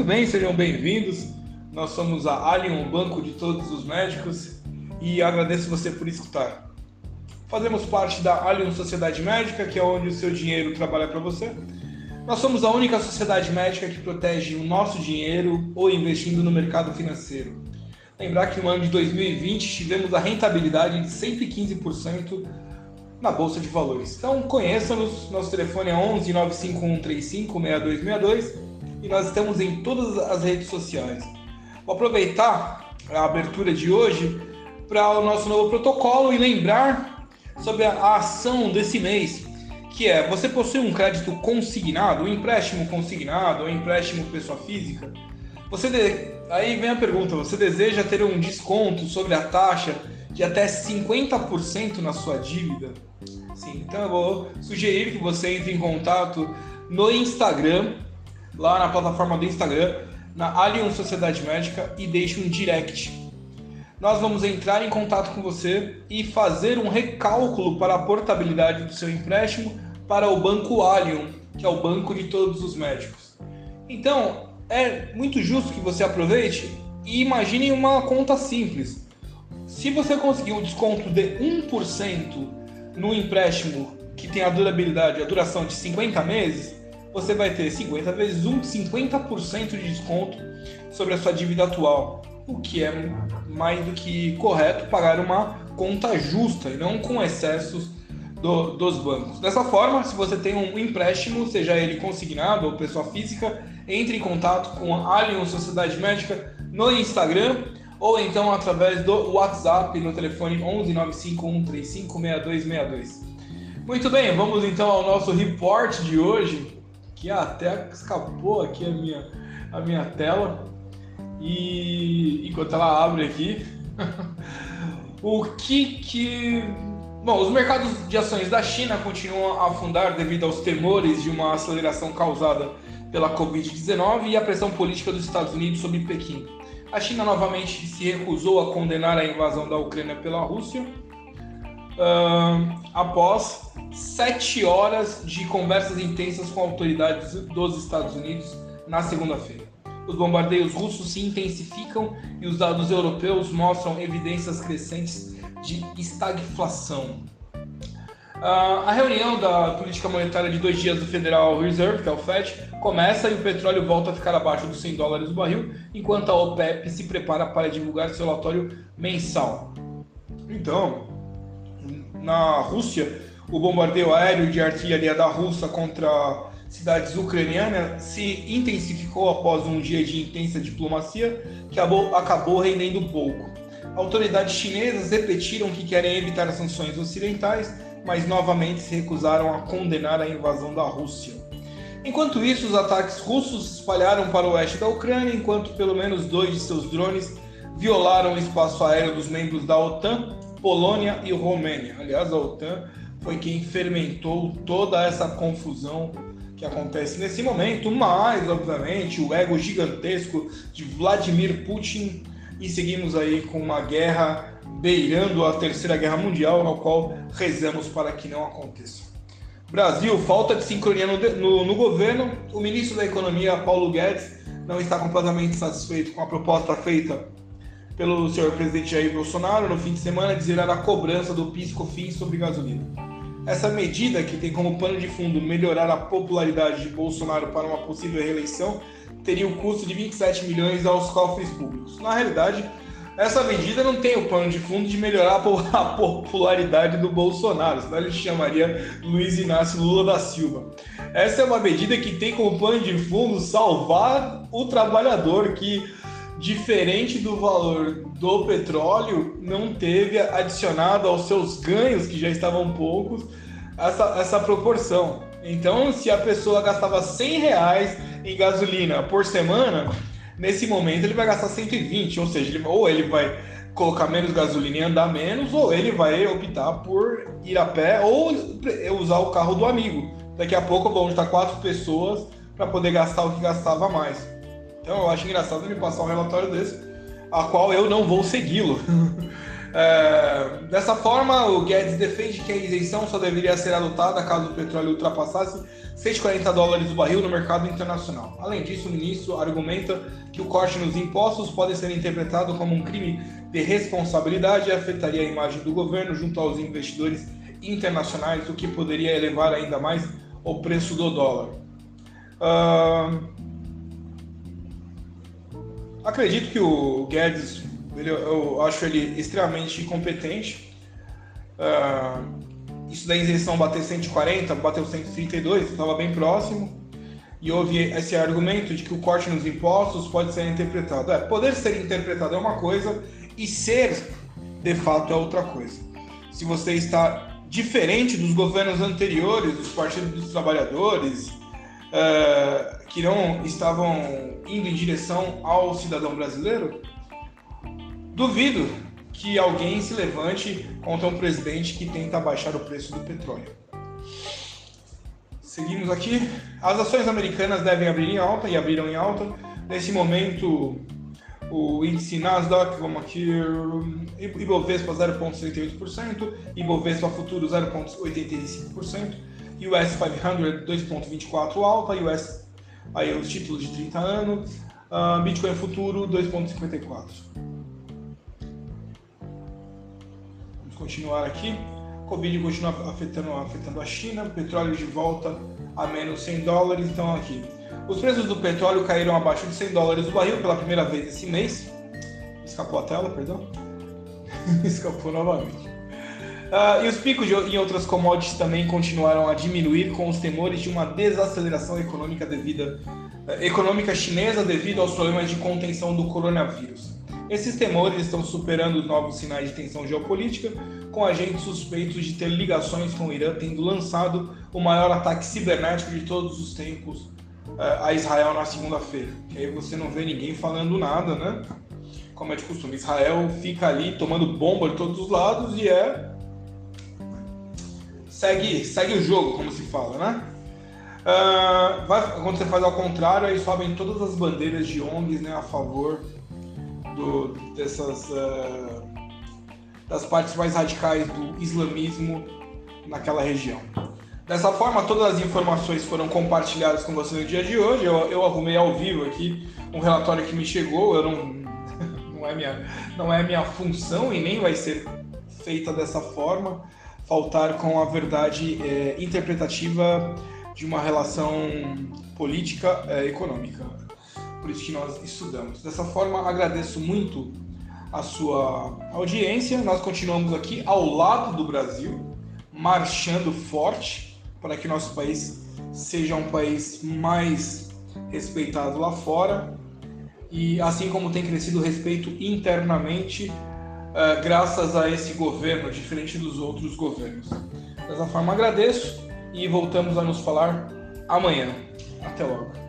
Muito bem, sejam bem-vindos. Nós somos a Alien, o banco de todos os médicos, e agradeço você por escutar. Fazemos parte da Alien Sociedade Médica, que é onde o seu dinheiro trabalha para você. Nós somos a única sociedade médica que protege o nosso dinheiro ou investindo no mercado financeiro. Lembrar que no ano de 2020 tivemos a rentabilidade de 115% na Bolsa de Valores. Então conheça-nos, nosso telefone é 11 95135 6262 e nós estamos em todas as redes sociais. Vou aproveitar a abertura de hoje para o nosso novo protocolo e lembrar sobre a ação desse mês, que é você possui um crédito consignado, um empréstimo consignado, um empréstimo pessoa física. Você de... aí vem a pergunta, você deseja ter um desconto sobre a taxa de até 50% na sua dívida? Sim, então eu vou sugerir que você entre em contato no Instagram, lá na plataforma do Instagram, na Alien Sociedade Médica e deixe um direct. Nós vamos entrar em contato com você e fazer um recálculo para a portabilidade do seu empréstimo para o Banco Allium, que é o banco de todos os médicos. Então, é muito justo que você aproveite e imagine uma conta simples. Se você conseguir um desconto de 1% no empréstimo que tem a durabilidade, a duração de 50 meses, você vai ter 50 vezes 1, 50% de desconto sobre a sua dívida atual, o que é mais do que correto pagar uma conta justa e não com excessos do, dos bancos. Dessa forma, se você tem um empréstimo, seja ele consignado ou pessoa física, entre em contato com a Alien Sociedade Médica no Instagram ou então através do WhatsApp no telefone 11 95135 6262. Muito bem, vamos então ao nosso report de hoje, que até escapou aqui a minha, a minha tela. E enquanto ela abre aqui, o que que Bom, os mercados de ações da China continuam a afundar devido aos temores de uma aceleração causada pela Covid-19 e a pressão política dos Estados Unidos sobre Pequim. A China novamente se recusou a condenar a invasão da Ucrânia pela Rússia, uh, após sete horas de conversas intensas com autoridades dos Estados Unidos na segunda-feira. Os bombardeios russos se intensificam e os dados europeus mostram evidências crescentes de estagflação. Uh, a reunião da política monetária de dois dias do Federal Reserve, que é o FED, começa e o petróleo volta a ficar abaixo dos 100 dólares o barril, enquanto a OPEP se prepara para divulgar seu relatório mensal. Então, na Rússia, o bombardeio aéreo de artilharia da Rússia contra cidades ucranianas se intensificou após um dia de intensa diplomacia que acabou, rendendo pouco. Autoridades chinesas repetiram que querem evitar as sanções ocidentais mas novamente se recusaram a condenar a invasão da Rússia. Enquanto isso, os ataques russos se espalharam para o oeste da Ucrânia, enquanto pelo menos dois de seus drones violaram o espaço aéreo dos membros da OTAN, Polônia e Romênia. Aliás, a OTAN foi quem fermentou toda essa confusão que acontece nesse momento, mas, obviamente, o ego gigantesco de Vladimir Putin e seguimos aí com uma guerra beirando a Terceira Guerra Mundial, na qual rezamos para que não aconteça. Brasil, falta de sincronia no, no, no, governo. O ministro da Economia, Paulo Guedes, não está completamente satisfeito com a proposta feita pelo senhor presidente Jair Bolsonaro no fim de semana de zerar a cobrança do PIS/COFINS sobre gasolina. Essa medida, que tem como pano de fundo melhorar a popularidade de Bolsonaro para uma possível reeleição, teria um custo de 27 milhões aos cofres públicos. Na realidade, essa medida não tem o pano de fundo de melhorar a popularidade do Bolsonaro, senão ele chamaria Luiz Inácio Lula da Silva. Essa é uma medida que tem como pano de fundo salvar o trabalhador que, diferente do valor do petróleo, não teve adicionado aos seus ganhos, que já estavam poucos, essa, essa proporção. Então, se a pessoa gastava 100 reais em gasolina por semana, nesse momento ele vai gastar 120, ou seja, ele, ou ele vai colocar menos gasolina e andar menos, ou ele vai optar por ir a pé ou usar o carro do amigo. Daqui a pouco vão estar quatro pessoas para poder gastar o que gastava mais. Então eu acho engraçado ele passar um relatório desse, a qual eu não vou segui-lo. É, dessa forma, o Guedes defende que a isenção só deveria ser adotada caso o petróleo ultrapassasse 140 dólares o barril no mercado internacional. Além disso, o ministro argumenta que o corte nos impostos pode ser interpretado como um crime de responsabilidade e afetaria a imagem do governo junto aos investidores internacionais, o que poderia elevar ainda mais o preço do dólar. Uh, acredito que o Guedes, eu acho ele extremamente competente. Uh, isso da isenção bater 140, bateu 132, estava bem próximo. E houve esse argumento de que o corte nos impostos pode ser interpretado. É, poder ser interpretado é uma coisa e ser de fato é outra coisa. Se você está diferente dos governos anteriores, dos partidos dos trabalhadores, uh, que não estavam indo em direção ao cidadão brasileiro, duvido que alguém se levante contra um presidente que tenta baixar o preço do petróleo. Seguimos aqui. As ações americanas devem abrir em alta e abriram em alta. Nesse momento, o índice Nasdaq, vamos aqui, Ibovespa 0,68%, Ibovespa Futuro 0,85%, US 500 2,24% alta, US aí os títulos de 30 anos, uh, Bitcoin Futuro 2,54%. continuar aqui. Covid continua afetando, afetando a China, petróleo de volta a menos 100 dólares. Então, aqui, os preços do petróleo caíram abaixo de 100 dólares o barril pela primeira vez esse mês. Escapou a tela, perdão. Escapou novamente. Uh, e os picos de, em outras commodities também continuaram a diminuir com os temores de uma desaceleração econômica devida, uh, econômica chinesa devido aos problemas de contenção do coronavírus. Esses temores estão superando os novos sinais de tensão geopolítica, com agentes suspeitos de ter ligações com o Irã tendo lançado o maior ataque cibernético de todos os tempos uh, a Israel na segunda-feira. Que aí você não vê ninguém falando nada, né? Como é de costume, Israel fica ali tomando bomba de todos os lados e é segue, segue o jogo, como se fala, né? Uh, vai, quando você faz ao contrário, aí sobem todas as bandeiras de ONGs né, a favor do, dessas uh, das partes mais radicais do islamismo naquela região. Dessa forma, todas as informações foram compartilhadas com você no dia de hoje. Eu, eu arrumei ao vivo aqui um relatório que me chegou. Eu não, não é minha, não é minha função e nem vai ser feita dessa forma. Faltar com a verdade é, interpretativa de uma relação política é, econômica por isso que nós estudamos. Dessa forma, agradeço muito a sua audiência. Nós continuamos aqui ao lado do Brasil, marchando forte para que nosso país seja um país mais respeitado lá fora e assim como tem crescido o respeito internamente, uh, graças a esse governo, diferente dos outros governos. Dessa forma, agradeço e voltamos a nos falar amanhã. Até logo.